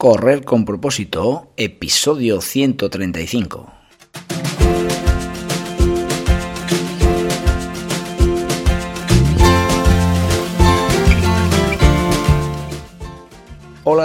Correr con propósito, episodio 135.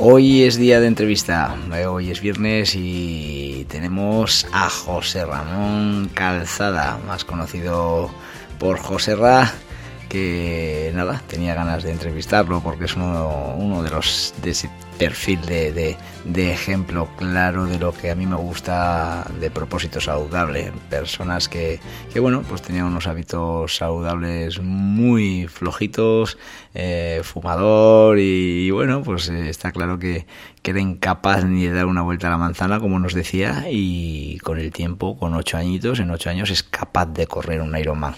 Hoy es día de entrevista, eh, hoy es viernes y tenemos a José Ramón Calzada, más conocido por José Ra, que nada, tenía ganas de entrevistarlo porque es uno, de los de ese perfil de, ejemplo claro de lo que a mí me gusta de propósito saludable. Personas que, que bueno, pues tenían unos hábitos saludables muy flojitos, eh, fumador y, bueno, pues eh, está claro que, que era incapaz ni de dar una vuelta a la manzana, como nos decía, y con el tiempo, con ocho añitos, en ocho años es capaz de correr un Ironman.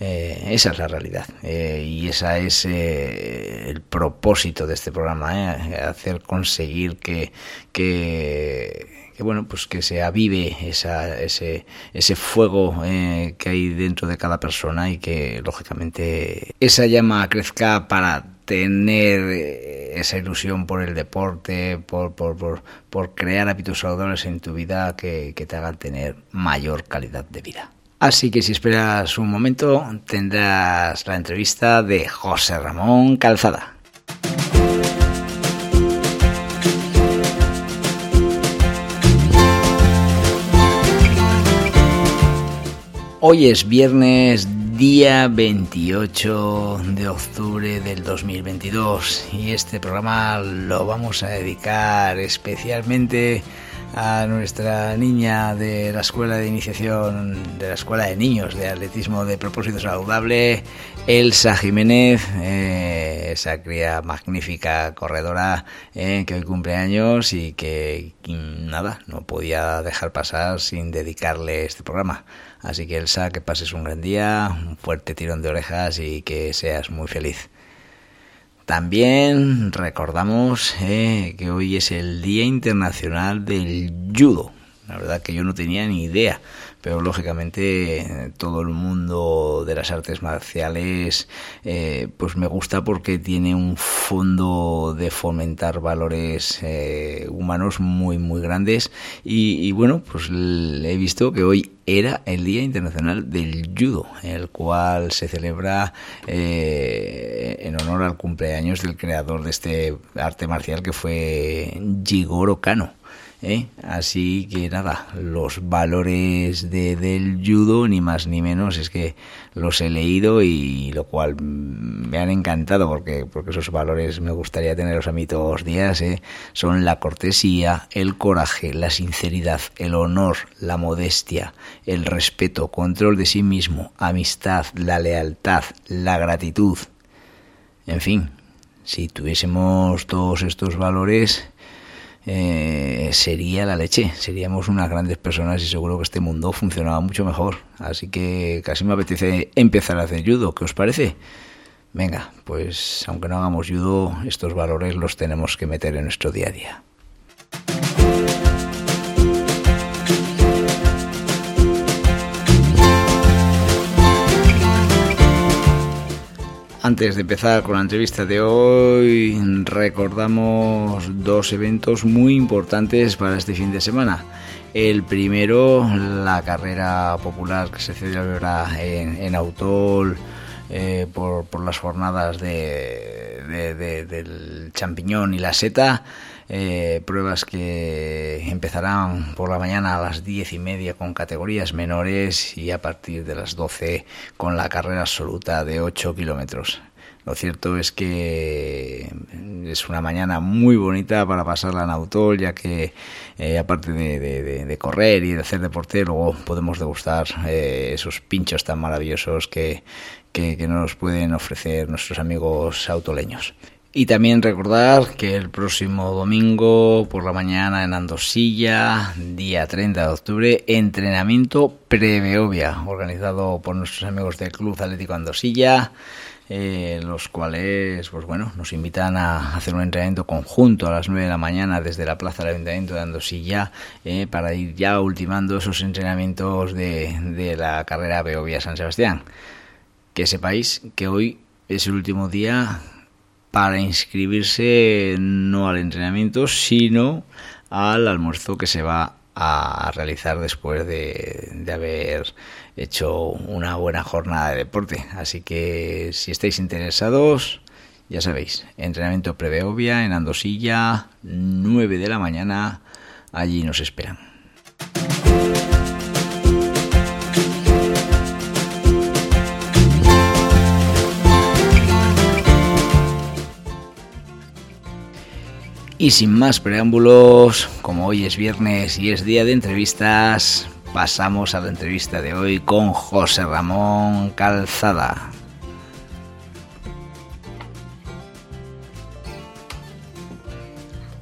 Eh, esa es la realidad eh, y esa es eh, el propósito de este programa, hacer conseguir que, que, bueno pues que se avive esa, ese, ese fuego que hay dentro de cada persona y que lógicamente esa llama crezca para tener esa ilusión por el deporte, por, por, por, por crear hábitos saludables en tu vida que, que te hagan tener mayor calidad de vida. Así que si esperas un momento tendrás la entrevista de José Ramón Calzada. Hoy es viernes día 28 de octubre del 2022 y este programa lo vamos a dedicar especialmente a nuestra niña de la escuela de iniciación, de la escuela de niños de atletismo de propósito saludable, Elsa Jiménez, eh, esa cría magnífica corredora eh, que hoy cumple años y que nada, no podía dejar pasar sin dedicarle este programa. Así que Elsa, que pases un gran día, un fuerte tirón de orejas y que seas muy feliz. También recordamos eh, que hoy es el Día Internacional del Judo. La verdad que yo no tenía ni idea pero lógicamente todo el mundo de las artes marciales eh, pues me gusta porque tiene un fondo de fomentar valores eh, humanos muy muy grandes y, bueno pues he visto que hoy era el Día Internacional del Judo, el cual se celebra eh, en honor al cumpleaños del creador de este arte marcial que fue Jigoro Kano. ¿Eh? Así que nada, los valores de, del judo, ni más ni menos, es que los he leído y lo cual me han encantado porque, porque esos valores me gustaría tenerlos a mí todos los días. ¿eh? Son la cortesía, el coraje, la sinceridad, el honor, la modestia, el respeto, control de sí mismo, amistad, la lealtad, la gratitud. En fin, si tuviésemos todos estos valores, eh, sería la leche. Seríamos unas grandes personas y seguro que este mundo funcionaba mucho mejor. Así que casi me apetece empezar a hacer judo. ¿Qué os parece? Venga, pues aunque no hagamos judo, estos valores los tenemos que meter en nuestro día a día. Antes de empezar con la entrevista de hoy, recordamos dos eventos muy importantes para este fin de semana. El primero, la carrera popular que se celebra en, Autol eh, por, las jornadas del champiñón y la seta. Eh, pruebas que empezarán por la mañana a las diez y media con categorías menores y a partir de las doce con la carrera absoluta de 8 kilómetros. Lo cierto es que es una mañana muy bonita para pasarla en auto, ya que eh, aparte de, correr y de hacer deporte, luego podemos degustar eh, esos pinchos tan maravillosos que, que, nos pueden ofrecer nuestros amigos autoleños. Y también recordar que el próximo domingo por la mañana en Andosilla, día 30 de octubre, entrenamiento Preveovia, organizado por nuestros amigos del Club Atlético Andosilla, eh, los cuales, pues bueno, nos invitan a hacer un entrenamiento conjunto a las 9 de la mañana desde la plaza del Ayuntamiento de Andosilla eh, para ir ya ultimando esos entrenamientos de, de la carrera Beovia San Sebastián. Que sepáis que hoy es el último día para inscribirse no al entrenamiento, sino al almuerzo que se va a realizar después de, de, haber hecho una buena jornada de deporte. Así que si estáis interesados, ya sabéis, entrenamiento Preveovia en Andosilla, 9 de la mañana, allí nos esperan. Y sin más preámbulos, como hoy es viernes y es día de entrevistas, pasamos a la entrevista de hoy con José Ramón Calzada.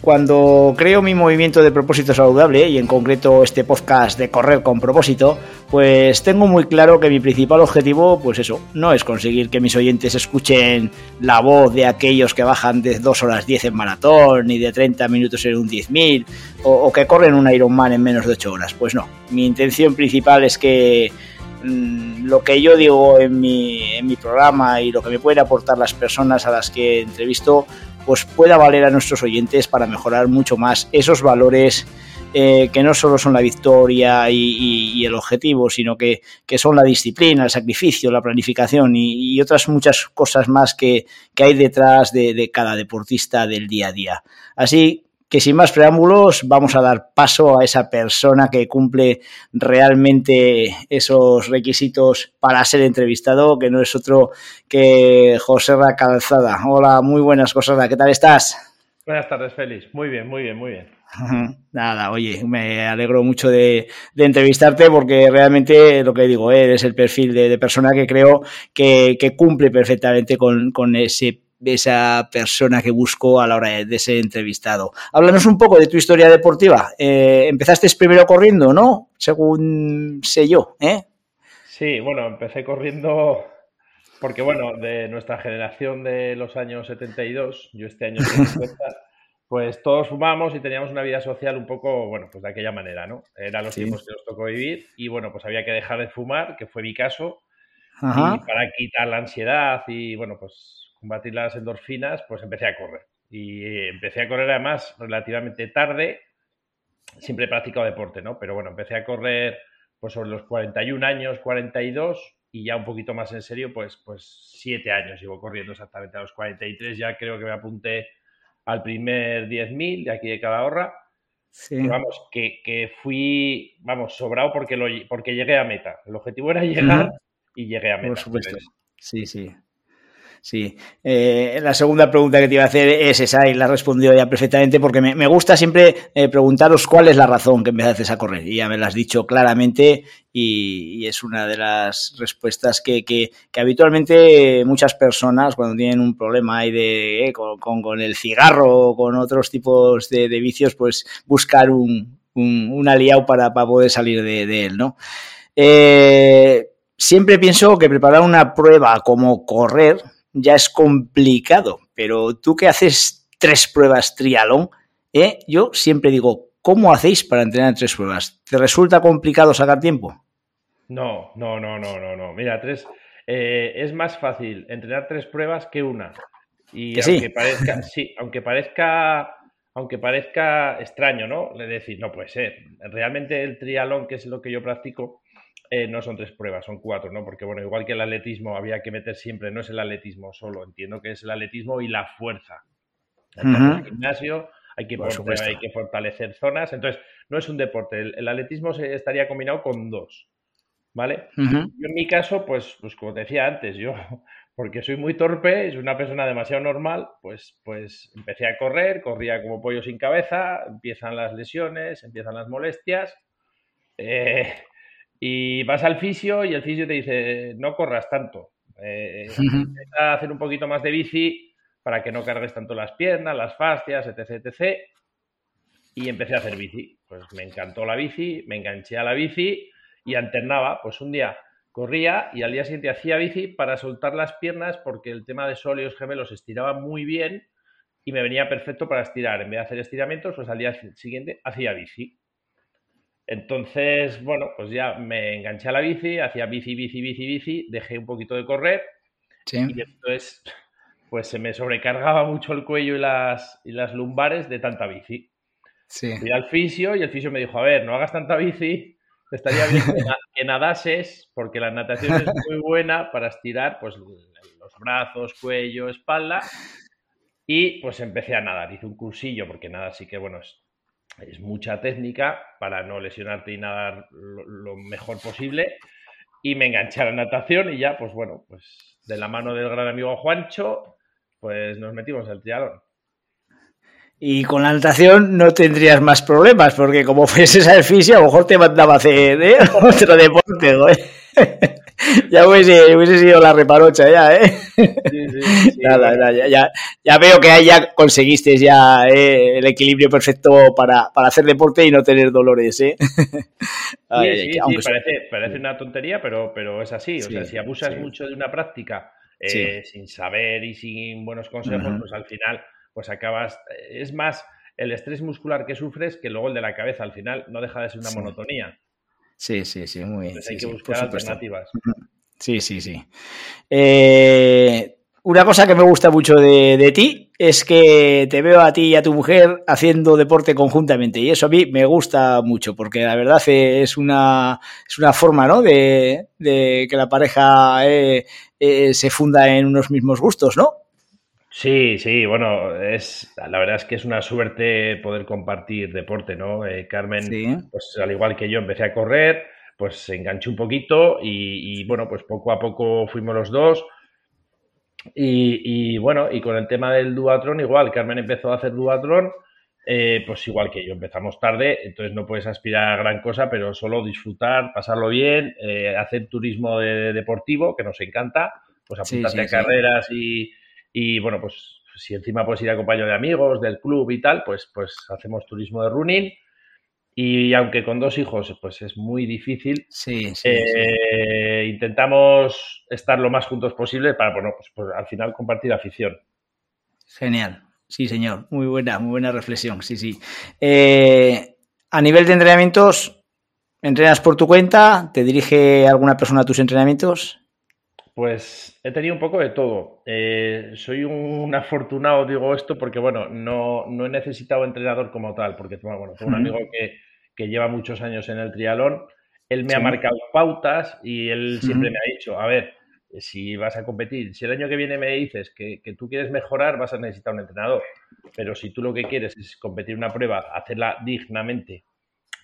Cuando creo mi movimiento de propósito saludable, y en concreto este podcast de correr con propósito, pues tengo muy claro que mi principal objetivo, pues eso, no es conseguir que mis oyentes escuchen la voz de aquellos que bajan de 2 horas 10 en maratón, ni de 30 minutos en un 10.000, o, que corren un Ironman en menos de 8 horas. Pues no, mi intención principal es que mm, lo que yo digo en mi programa y lo que me pueden aportar las personas a las que entrevisto, pues pueda valer a nuestros oyentes para mejorar mucho más esos valores eh, que no solo son la victoria y, el objetivo, sino que, que, son la disciplina, el sacrificio, la planificación y, otras muchas cosas más que, que hay detrás de, de, cada deportista del día a día. Así que sin más preámbulos vamos a dar paso a esa persona que cumple realmente esos requisitos para ser entrevistado, que no es otro que José Ra Calzada. Hola, muy buenas, José Ra, ¿qué tal estás? Buenas tardes, Félix. Muy bien, muy bien, muy bien. Nada, oye, me alegro mucho de, de, entrevistarte porque realmente lo que digo, eres el perfil de, de persona que creo que, que cumple perfectamente con, con ese esa persona que busco a la hora de, ser entrevistado. Háblanos un poco de tu historia deportiva. Eh, empezaste primero corriendo, ¿no? Según sé yo, ¿eh? Sí, bueno, empecé corriendo porque, bueno, de nuestra generación de los años 72, yo este año 50, pues todos fumamos y teníamos una vida social un poco, bueno, pues de aquella manera, ¿no? Eran los sí. tiempos que nos tocó vivir y, bueno, pues había que dejar de fumar, que fue mi caso, Ajá. y para quitar la ansiedad y, bueno, pues combatir las endorfinas, pues empecé a correr. Y empecé a correr además relativamente tarde. Siempre he practicado deporte, ¿no? Pero bueno, empecé a correr pues sobre los 41 años, 42 y ya un poquito más en serio, pues, pues 7 años llevo corriendo exactamente a los 43. Ya creo que me apunté al primer 10.000 de aquí de Calahorra. Sí. Pero vamos, que, que, fui, vamos, sobrado porque, lo, porque llegué a meta. El objetivo era llegar uh -huh. y llegué a meta. Por supuesto. Sí, sí. Sí, eh, la segunda pregunta que te iba a hacer es esa y la has respondido ya perfectamente porque me, gusta siempre eh, preguntaros cuál es la razón que empezaste a correr y ya me la has dicho claramente y, es una de las respuestas que, que, habitualmente muchas personas cuando tienen un problema ahí de, eh, con, con, el cigarro o con otros tipos de, de vicios pues buscar un, un, un aliado para, para, poder salir de, de él, ¿no? Eh, siempre pienso que preparar una prueba como correr ya es complicado, pero tú que haces tres pruebas trialón, ¿eh? yo siempre digo, ¿cómo hacéis para entrenar tres pruebas? ¿Te resulta complicado sacar tiempo? No, no, no, no, no, no. Mira, tres, eh, es más fácil entrenar tres pruebas que una. Y ¿Que aunque sí? parezca, sí, aunque parezca, aunque parezca extraño, ¿no? Le decir, no puede ser. Realmente el trialón, que es lo que yo practico, eh, no son tres pruebas, son cuatro, ¿no? Porque, bueno, igual que el atletismo había que meter siempre, no es el atletismo solo, entiendo que es el atletismo y la fuerza. Uh -huh. el gimnasio hay que, poner, hay que fortalecer zonas, entonces no es un deporte, el, el atletismo se estaría combinado con dos, ¿vale? Uh -huh. Yo en mi caso, pues, pues como te decía antes, yo, porque soy muy torpe, soy una persona demasiado normal, pues, pues empecé a correr, corría como pollo sin cabeza, empiezan las lesiones, empiezan las molestias, eh, y vas al fisio y el fisio te dice, no corras tanto. Eh, uh -huh. a hacer un poquito más de bici para que no cargues tanto las piernas, las fascias, etc, etc. Y empecé a hacer bici. Pues me encantó la bici, me enganché a la bici y alternaba. Pues un día corría y al día siguiente hacía bici para soltar las piernas porque el tema de sólidos gemelos estiraba muy bien y me venía perfecto para estirar. En vez de hacer estiramientos, pues al día siguiente hacía bici. Entonces, bueno, pues ya me enganché a la bici, hacía bici, bici, bici, bici, dejé un poquito de correr y entonces pues se me sobrecargaba mucho el cuello y las, y las lumbares de tanta bici. Sí. Fui al fisio y el fisio me dijo, a ver, no hagas tanta bici estaría bien que, nadases, porque la natación es muy buena para estirar pues, los brazos, cuello, espalda. Y pues empecé a nadar, hice un cursillo, porque nada, sí que bueno, es, es mucha técnica para no lesionarte y nadar lo, mejor posible. Y me enganché a la natación y ya, pues bueno, pues de la mano del gran amigo Juancho, pues nos metimos al triatlón. Y con la natación no tendrías más problemas, porque como fueses al fisio, a lo mejor te mandaba a hacer ¿eh? otro deporte, güey. ya hubiese, sido la reparocha ya, ¿eh? Sí, sí, nada, ya, ya, veo que ahí ya conseguiste ya ¿eh? el equilibrio perfecto para, hacer deporte y no tener dolores, ¿eh? sí, sí, parece, parece, una tontería, pero, pero es así. O sea, si abusas mucho de una práctica eh, sin saber y sin buenos consejos, pues al final pues acabas, es más el estrés muscular que sufres que luego el de la cabeza. Al final no deja de ser una monotonía. Sí, sí, sí, muy bien. hay que buscar alternativas. Sí, sí, sí. Eh, una cosa que me gusta mucho de, ti es que te veo a ti y a tu mujer haciendo deporte conjuntamente y eso a mí me gusta mucho porque la verdad es una, es una forma ¿no? de, que la pareja eh, se funda en unos mismos gustos, ¿no? Sí, sí, bueno, es la verdad es que es una suerte poder compartir deporte, ¿no? Eh, Carmen, pues al igual que yo empecé a correr, pues se enganchó un poquito y, bueno, pues poco a poco fuimos los dos. Y, bueno, y con el tema del duatrón igual, Carmen empezó a hacer duatrón, eh, pues igual que yo, empezamos tarde, entonces no puedes aspirar a gran cosa, pero solo disfrutar, pasarlo bien, eh, hacer turismo deportivo, que nos encanta, pues apuntarte a carreras y y bueno, pues si encima puedes ir acompañado de amigos, del club y tal, pues, pues hacemos turismo de running. Y aunque con dos hijos, pues es muy difícil, sí, eh, intentamos estar lo más juntos posible para, bueno, pues, pues, al final compartir afición. Genial, sí, señor. Muy buena, muy buena reflexión, sí, sí. Eh, a nivel de entrenamientos, ¿entrenas por tu cuenta? ¿Te dirige alguna persona a tus entrenamientos? Pues he tenido un poco de todo. Eh, soy un, afortunado, digo esto, porque bueno, no, he necesitado entrenador como tal, porque bueno, tengo un amigo que, lleva muchos años en el trialón. Él me ha marcado pautas y él siempre me ha dicho, a ver, si vas a competir, si el año que viene me dices que, tú quieres mejorar, vas a necesitar un entrenador. Pero si tú lo que quieres es competir una prueba, hacerla dignamente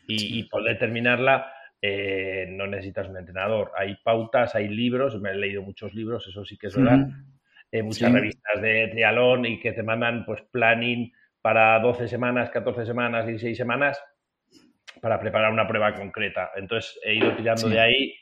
y, y poder terminarla, eh, no necesitas un entrenador. Hay pautas, hay libros, me he leído muchos libros, eso sí que es verdad. Eh, muchas revistas de trialón y que te mandan pues planning para 12 semanas, 14 semanas, 16 semanas para preparar una prueba concreta. Entonces he ido tirando de ahí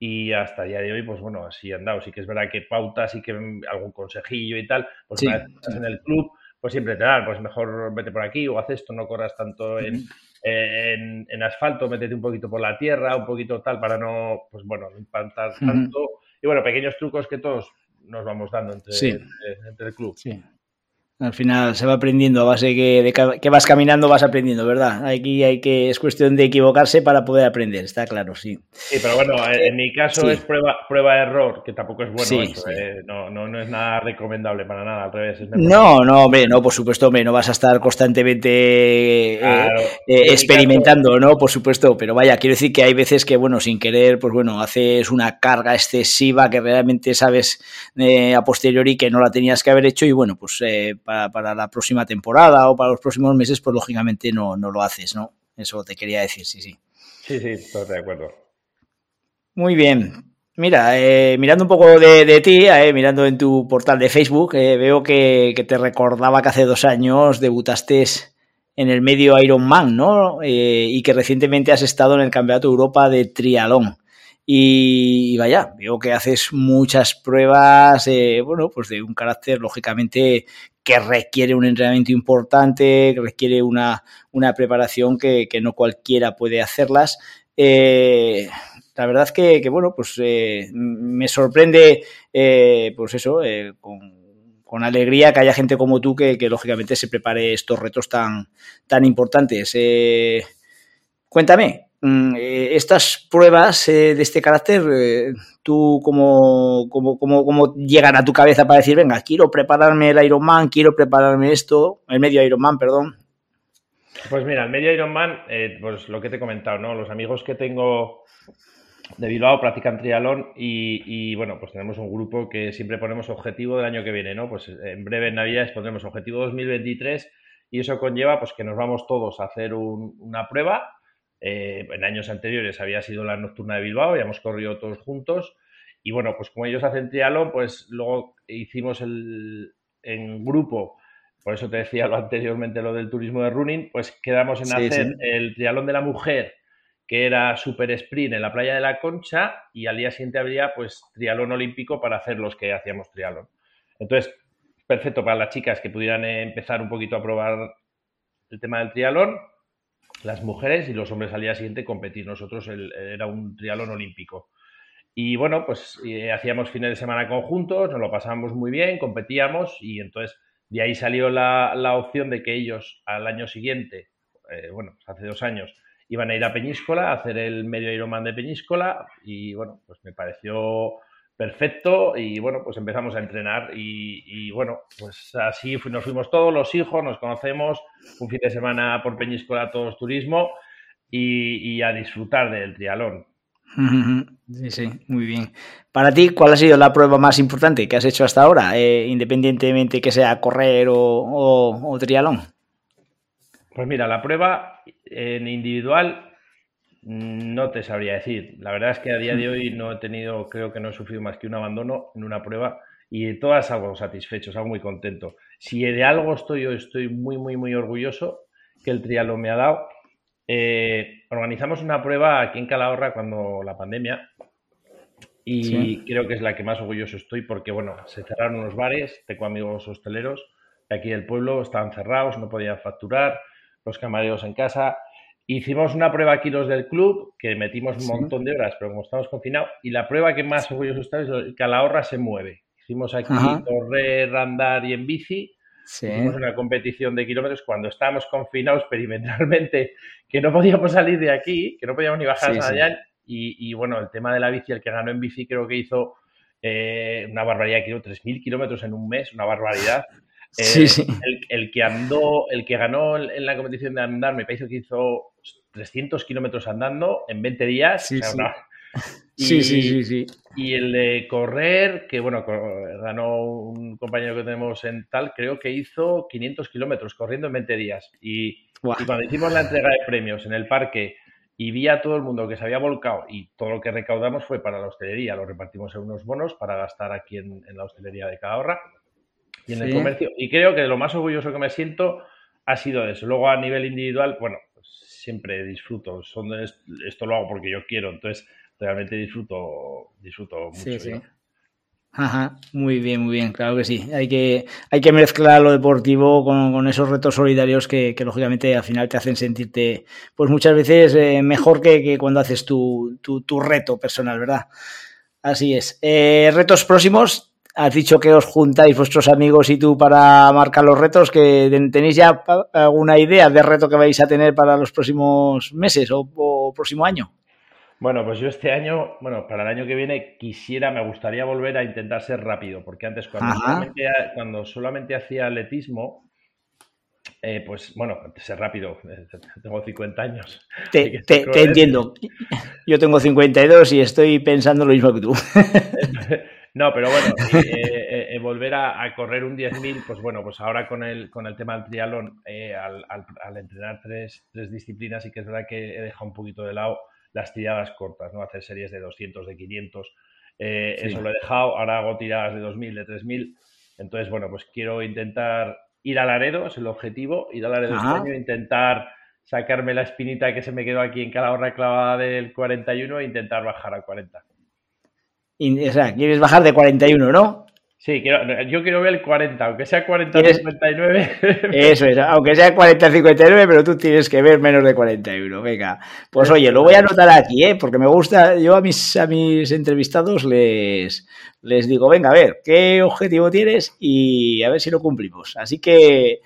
y hasta el día de hoy, pues bueno, así he andado. Sí que es verdad que pautas y que algún consejillo y tal, pues una vez estás en el club, pues siempre te dan, pues mejor vete por aquí o haz esto, no corras tanto en, en, asfalto, métete un poquito por la tierra, un poquito tal, para no, pues bueno, no impactar tanto. Y bueno, pequeños trucos que todos nos vamos dando entre, entre, el club. Sí. Al final se va aprendiendo a base que, de que vas caminando, vas aprendiendo, ¿verdad? Aquí hay que, es cuestión de equivocarse para poder aprender, está claro, sí. Sí, pero bueno, en mi caso es prueba, prueba error, que tampoco es bueno eso, ¿eh? no, no, no, es nada recomendable para nada, al revés. no, no, hombre, no, por supuesto, hombre, no vas a estar constantemente eh, eh, experimentando, ¿no? Por supuesto, pero vaya, quiero decir que hay veces que, bueno, sin querer, pues bueno, haces una carga excesiva que realmente sabes a posteriori que no la tenías que haber hecho y bueno, pues para, la próxima temporada o para los próximos meses, pues lógicamente no, no lo haces, ¿no? Eso te quería decir, sí, sí. Sí, sí, estoy de acuerdo. Muy bien. Mira, eh, mirando un poco de, ti, eh, mirando en tu portal de Facebook, eh, veo que, te recordaba que hace dos años debutaste en el medio Ironman, ¿no? y que recientemente has estado en el Campeonato de Europa de Trialón. Y, vaya, veo que haces muchas pruebas, eh, bueno, pues de un carácter lógicamente que requiere un entrenamiento importante, que requiere una, una preparación que, que, no cualquiera puede hacerlas. Eh, la verdad es que, bueno, pues eh, me sorprende, eh, pues eso, con, alegría que haya gente como tú que, que, lógicamente se prepare estos retos tan, tan importantes. Cuéntame, estas pruebas eh, de este carácter, eh, ¿tú cómo, cómo, cómo, cómo, llegan a tu cabeza para decir, venga, quiero prepararme el Ironman, quiero prepararme esto, el medio Ironman, perdón? Pues mira, el medio Ironman, eh, pues lo que te he comentado, ¿no? Los amigos que tengo de Bilbao practican triatlón y, y, bueno, pues tenemos un grupo que siempre ponemos objetivo del año que viene, ¿no? Pues en breve en Navidades pondremos objetivo 2023 y eso conlleva pues que nos vamos todos a hacer un, una prueba eh, en años anteriores había sido la nocturna de Bilbao, habíamos corrido todos juntos. Y bueno, pues como ellos hacen triatlón, pues luego hicimos el, en grupo, por eso te decía lo anteriormente, lo del turismo de running, pues quedamos en sí, hacer sí. el triatlón de la mujer, que era super sprint en la playa de la Concha, y al día siguiente habría pues triatlón olímpico para hacer los que hacíamos triatlón. Entonces, perfecto para las chicas que pudieran empezar un poquito a probar el tema del triatlón las mujeres y los hombres al día siguiente competir. Nosotros era un triatlón olímpico. Y bueno, pues hacíamos fines de semana conjuntos, nos lo pasábamos muy bien, competíamos y entonces de ahí salió la, la opción de que ellos al año siguiente, eh, bueno, pues hace dos años, iban a ir a Peñíscola a hacer el medio Ironman de Peñíscola y bueno, pues me pareció perfecto y bueno, pues empezamos a entrenar y, y, bueno, pues así nos fuimos todos los hijos, nos conocemos, un fin de semana por Peñíscola todos turismo y, y a disfrutar del trialón. Sí, sí, muy bien. Para ti, ¿cuál ha sido la prueba más importante que has hecho hasta ahora, eh, independientemente que sea correr o, o, o trialón? Pues mira, la prueba en individual no te sabría decir. La verdad es que a día de hoy no he tenido, creo que no he sufrido más que un abandono en una prueba y de todas algo satisfecho, algo muy contento. Si de algo estoy, yo estoy muy, muy, muy orgulloso que el triatlón me ha dado. Eh, organizamos una prueba aquí en Calahorra cuando la pandemia y sí. creo que es la que más orgulloso estoy porque, bueno, se cerraron unos bares, tengo amigos hosteleros de aquí del pueblo, estaban cerrados, no podían facturar, los camareros en casa, Hicimos una prueba aquí los del club, que metimos un montón de horas, pero como estamos confinados, y la prueba que más orgulloso está es que a la horra se mueve. Hicimos aquí Ajá. correr, andar y en bici. Sí. Hicimos una competición de kilómetros cuando estábamos confinados perimetralmente, que no podíamos salir de aquí, que no podíamos ni bajar sí, allá. Y, y, bueno, el tema de la bici, el que ganó en bici creo que hizo eh, una barbaridad, creo 3.000 kilómetros en un mes, una barbaridad. Eh, sí, sí. El, el, que andó, el que ganó en la competición de andar, me parece que hizo 300 kilómetros andando en 20 días. Sí, o sea, sí. Una... Y, sí, sí. Y el de correr, que bueno, ganó un compañero que tenemos en tal, creo que hizo 500 kilómetros corriendo en 20 días. Y, wow. y, cuando hicimos la entrega de premios en el parque y vi a todo el mundo que se había volcado y todo lo que recaudamos fue para la hostelería, lo repartimos en unos bonos para gastar aquí en, en la hostelería de Calahorra y en sí. el comercio. Y creo que lo más orgulloso que me siento ha sido eso. Luego a nivel individual, bueno, pues siempre disfruto. Son esto lo hago porque yo quiero, entonces realmente disfruto, disfruto mucho. Sí, sí. Ajá, muy bien, muy bien, claro que sí. Hay que, hay que mezclar lo deportivo con, con esos retos solidarios que, que, lógicamente al final te hacen sentirte, pues muchas veces eh, mejor que, que, cuando haces tu, tu, tu, reto personal, ¿verdad? Así es. Eh, retos próximos, has dicho que os juntáis vuestros amigos y tú para marcar los retos, que tenéis ya alguna idea de reto que vais a tener para los próximos meses o, o próximo año. Bueno, pues yo este año, bueno, para el año que viene quisiera, me gustaría volver a intentar ser rápido, porque antes cuando, solamente, cuando solamente, hacía atletismo, eh, pues bueno, ser rápido, tengo 50 años. Te, te, te entiendo, yo tengo 52 y estoy pensando lo mismo que tú. No, pero bueno, eh, eh, eh, volver a, a, correr un 10.000, pues bueno, pues ahora con el, con el tema del triatlón, al, al, al, entrenar tres, tres disciplinas, y que es verdad que he dejado un poquito de lado las tiradas cortas, ¿no? Hacer series de 200, de 500, eh, sí. eso lo he dejado, ahora hago tiradas de 2000, de 3000, entonces, bueno, pues quiero intentar ir a Laredo, es el objetivo, ir a Laredo este año, intentar sacarme la espinita que se me quedó aquí en Calahorra clavada del 41 e intentar bajar a 40. O sea, quieres bajar de 41, ¿no? Sí, yo quiero ver el 40, aunque sea 40-59. Eso es, aunque sea 40-59, pero tú tienes que ver menos de 41. Venga, pues oye, lo voy a anotar aquí, ¿eh? porque me gusta. Yo a mis, a mis entrevistados les, les digo, venga, a ver, ¿qué objetivo tienes? Y a ver si lo cumplimos. Así que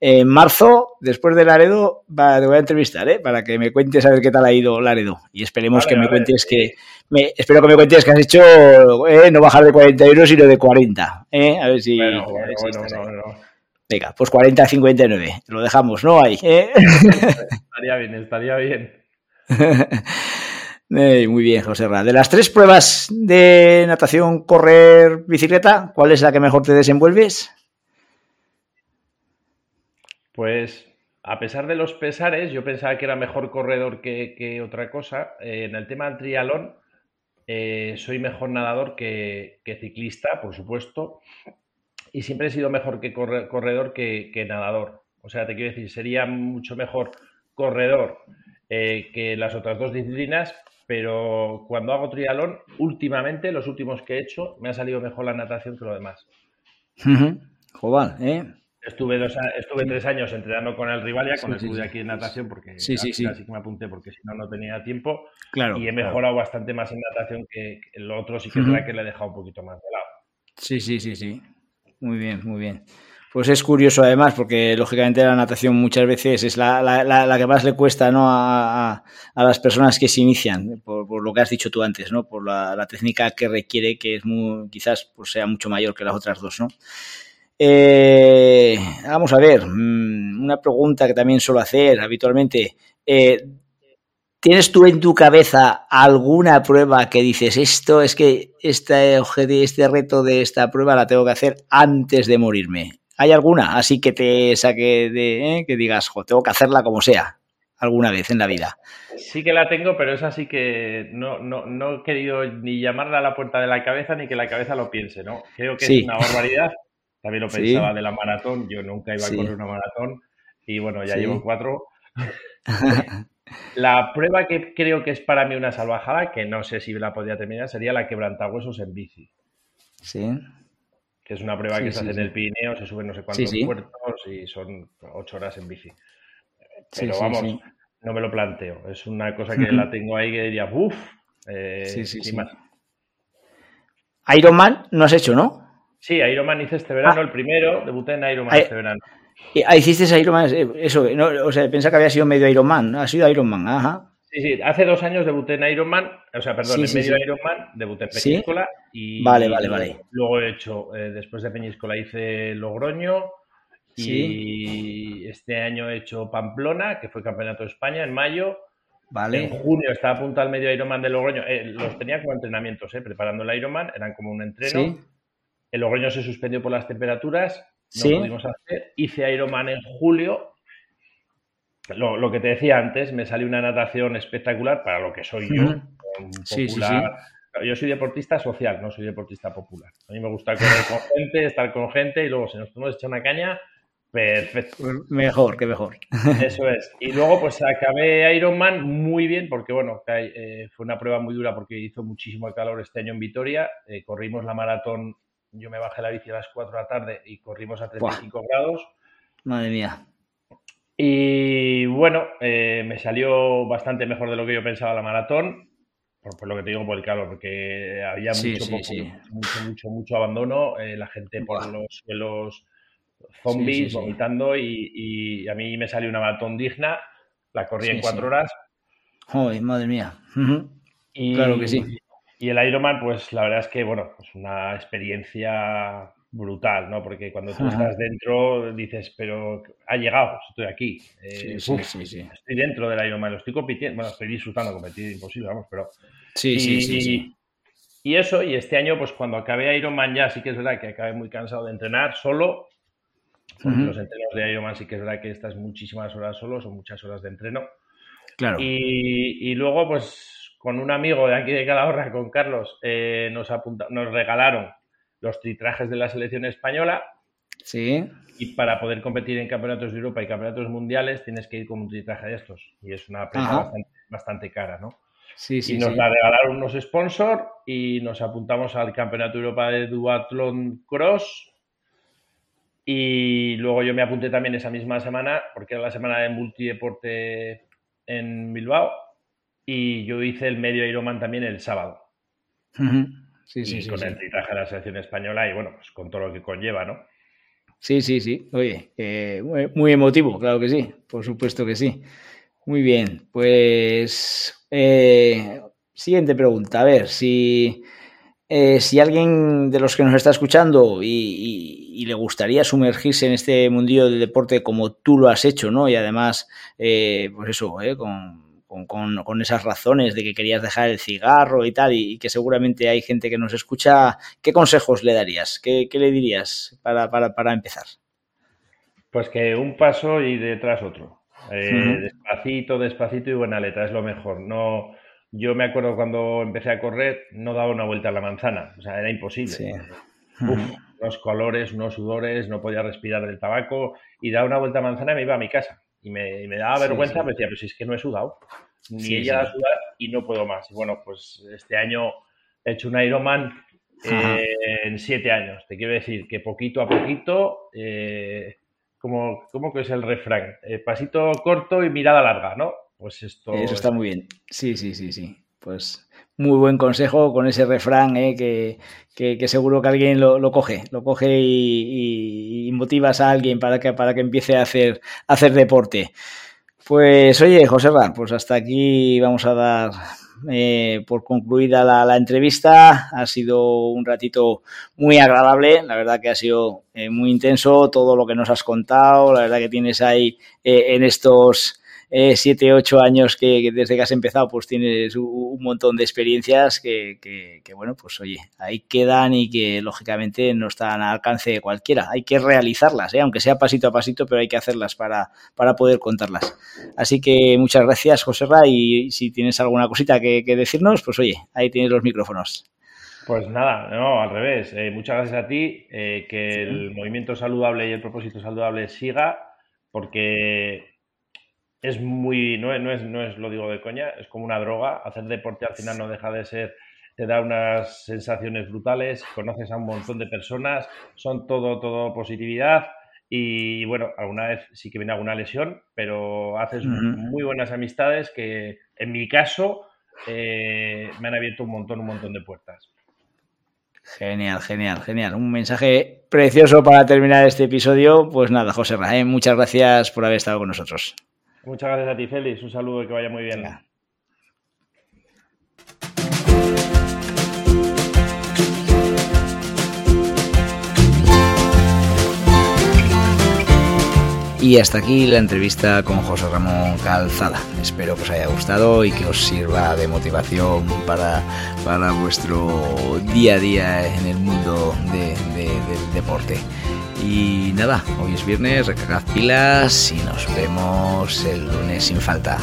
en marzo, después de Laredo, te voy a entrevistar, ¿eh? Para que me cuentes a ver qué tal ha ido Laredo. Y esperemos que me cuentes que. Me, espero que me cuentes que has hecho ¿eh? no bajar de 41, sino de 40. ¿eh? A ver si. Bueno, bueno, bueno, Venga, pues 40 a 59. Lo dejamos, ¿no? Ahí. ¿eh? Estaría bien, estaría bien. muy bien, José Ra. De las tres pruebas de natación, correr, bicicleta, ¿cuál es la que mejor te desenvuelves? Pues a pesar de los pesares, yo pensaba que era mejor corredor que, otra cosa. Eh, en el tema del trialón, eh, soy mejor nadador que, ciclista, por supuesto, y siempre he sido mejor que corredor que, nadador. O sea, te quiero decir, sería mucho mejor corredor eh, que las otras dos disciplinas, pero cuando hago trialón, últimamente, los últimos que he hecho, me ha salido mejor la natación que lo demás. Joder, ¿eh? Estuve, dos, estuve tres años entrenando con el Rivalia, con el club de aquí en natación, porque sí, sí, casi que me apunté, porque si no, no tenía tiempo. Claro, y he mejorado bastante más en natación que, el otro, sí que es verdad que le he dejado un poquito más de lado. Sí, sí, sí, sí. Muy bien, muy bien. Pues es curioso además, porque lógicamente la natación muchas veces es la, la, que más le cuesta ¿no? a, a, las personas que se inician, por, por, lo que has dicho tú antes, ¿no? por la, técnica que requiere, que es muy, quizás pues, sea mucho mayor que las otras dos. ¿no? Eh, vamos a ver, mm, una pregunta que también suelo hacer habitualmente. Eh, ¿Tienes tú en tu cabeza alguna prueba que dices, esto es que este, este reto de esta prueba la tengo que hacer antes de morirme? ¿Hay alguna? Así que te saque de, eh, que digas, tengo que hacerla como sea, alguna vez en la vida. Sí que la tengo, pero es así que no, no, no he querido ni llamarla a la puerta de la cabeza ni que la cabeza lo piense, ¿no? Creo que es una barbaridad, también lo pensaba de la maratón, yo nunca iba a correr una maratón y bueno, ya llevo cuatro. la prueba que creo que es para mí una salvajada, que no sé si la podría terminar, sería la quebrantahuesos en bici. Sí. Que es una prueba que se hace en el Pirineo, se suben no sé cuántos puertos y son ocho horas en bici. Pero vamos, no me lo planteo. Es una cosa que la tengo ahí que diría, uff, eh, sí, sí, sí. Ironman no has hecho, ¿no? Sí, Ironman hice este verano, ah. el primero, debuté en Ironman este verano. Ah, hiciste Ironman, eh, eso, no, o sea, pensaba que había sido medio Ironman, ¿no? Ha sido Ironman, ajá. Sí, sí, hace dos años debuté en Ironman, o sea, perdón, en medio Ironman, debuté en Peñíscola y vale, vale, vale. luego he hecho, eh, después de Peñíscola hice Logroño y este año he hecho Pamplona, que fue Campeonato de España en mayo. Vale. En junio estaba a punto al medio Ironman de Logroño, eh, los tenía como entrenamientos, eh, preparando el Ironman, eran como un entreno. El Logroño se suspendió por las temperaturas, no pudimos hacer. Hice Ironman en julio. Lo, que te decía antes, me salió una natación espectacular para lo que soy yo. Yo soy deportista social, no soy deportista popular. A mí me gusta correr con gente, estar con gente y luego si nos podemos echar una caña, perfecto. Mejor, que mejor. Eso es. Y luego pues acabé Ironman muy bien porque bueno, eh, fue una prueba muy dura porque hizo muchísimo calor este año en Vitoria. Eh, corrimos la maratón yo me bajé la bici a las 4 de la tarde y corrimos a 35 grados. Madre mía. Y bueno, eh, me salió bastante mejor de lo que yo pensaba la maratón, por, lo que te digo por el calor, porque había mucho, mucho, mucho, mucho, abandono, eh, la gente por los suelos zombies vomitando y, a mí me salió una maratón digna, la corrí en 4 horas. Joder, madre mía. claro que sí. Y el Ironman, pues la verdad es que, bueno, es una experiencia brutal, ¿no? Porque cuando tú estás dentro dices, pero ha llegado, estoy aquí. Eh, sí, sí, sí, Estoy dentro del Ironman, lo estoy compitiendo, bueno, estoy disfrutando, competir imposible, vamos, pero... Sí, sí, sí, sí. Y eso, y este año, pues cuando acabé Ironman ya sí que es verdad que acabé muy cansado de entrenar solo. Los entrenos de Ironman sí que es verdad que estás muchísimas horas solo, son muchas horas de entreno. Claro. Y, y luego, pues con un amigo de aquí de Calahorra, con Carlos, eh, nos, nos regalaron los tritrajes de la selección española. Sí. Y para poder competir en campeonatos de Europa y campeonatos mundiales tienes que ir con un traje de estos. Y es una presa bastante, cara, ¿no? Sí, sí, y nos la regalaron unos sponsors y nos apuntamos al Campeonato Europa de Duathlon Cross. Y luego yo me apunté también esa misma semana, porque era la semana de multideporte en Bilbao. Y yo hice el medio Ironman también el sábado. Sí, sí, sí, con el traje de la selección española y bueno, pues con todo lo que conlleva, ¿no? Sí, sí, sí. Oye, eh, muy, emotivo, claro que sí. Por supuesto que sí. Muy bien. Pues eh, siguiente pregunta. A ver, si, eh, si alguien de los que nos está escuchando y, le gustaría sumergirse en este mundillo del deporte como tú lo has hecho, ¿no? Y además, pues eso, con con, esas razones de que querías dejar el cigarro y tal, y, que seguramente hay gente que nos escucha, ¿qué consejos le darías? ¿Qué, le dirías para, empezar? Pues que un paso y detrás otro. Eh, despacito, despacito y buena letra, es lo mejor. No, yo me acuerdo cuando empecé a correr, no daba una vuelta a la manzana, o sea, era imposible. unos colores, unos sudores, no podía respirar del tabaco y daba una vuelta a la manzana y me iba a mi casa. Y me, daba vergüenza, me decía, pues es que no he sudado, ni ella a sudar y no puedo más. Y bueno, pues este año he hecho un Ironman eh, en siete años. Te quiero decir que poquito a poquito, eh, como, ¿cómo que es el refrán? Eh, pasito corto y mirada larga, ¿no? Pues esto... Eso está muy bien. Sí, sí, sí, sí. Pues muy buen consejo con ese refrán que, seguro que alguien lo, coge, lo coge y, motivas a alguien para que, para que empiece a hacer, hacer deporte. Pues oye, José pues hasta aquí vamos a dar eh, por concluida la, entrevista. Ha sido un ratito muy agradable, la verdad que ha sido eh, muy intenso todo lo que nos has contado, la verdad que tienes ahí eh, en estos eh, siete, ocho años que, desde que has empezado, pues tienes un, montón de experiencias que, bueno, pues oye, ahí quedan y que lógicamente no están al alcance de cualquiera. Hay que realizarlas, ¿eh? aunque sea pasito a pasito, pero hay que hacerlas para, para poder contarlas. Así que muchas gracias, José Ra, y si tienes alguna cosita que, decirnos, pues oye, ahí tienes los micrófonos. Pues nada, no, al revés. Eh, muchas gracias a ti, eh, que el movimiento saludable y el propósito saludable siga, porque es muy, no, no, es, no es, lo digo de coña, es como una droga. Hacer deporte al final no deja de ser, te da unas sensaciones brutales, conoces a un montón de personas, son todo, todo positividad. Y bueno, alguna vez sí que viene alguna lesión, pero haces muy buenas amistades que en mi caso eh, me han abierto un montón, un montón de puertas. Genial, genial, genial. Un mensaje precioso para terminar este episodio. Pues nada, José Raúl, muchas gracias por haber estado con nosotros. Muchas gracias a ti, Félix. Un saludo y que vaya muy bien. Y hasta aquí la entrevista con José Ramón Calzada. Espero que os haya gustado y que os sirva de motivación para, para vuestro día a día en el mundo del deporte. Y nada, hoy es viernes, recargad pilas y nos vemos el lunes sin falta.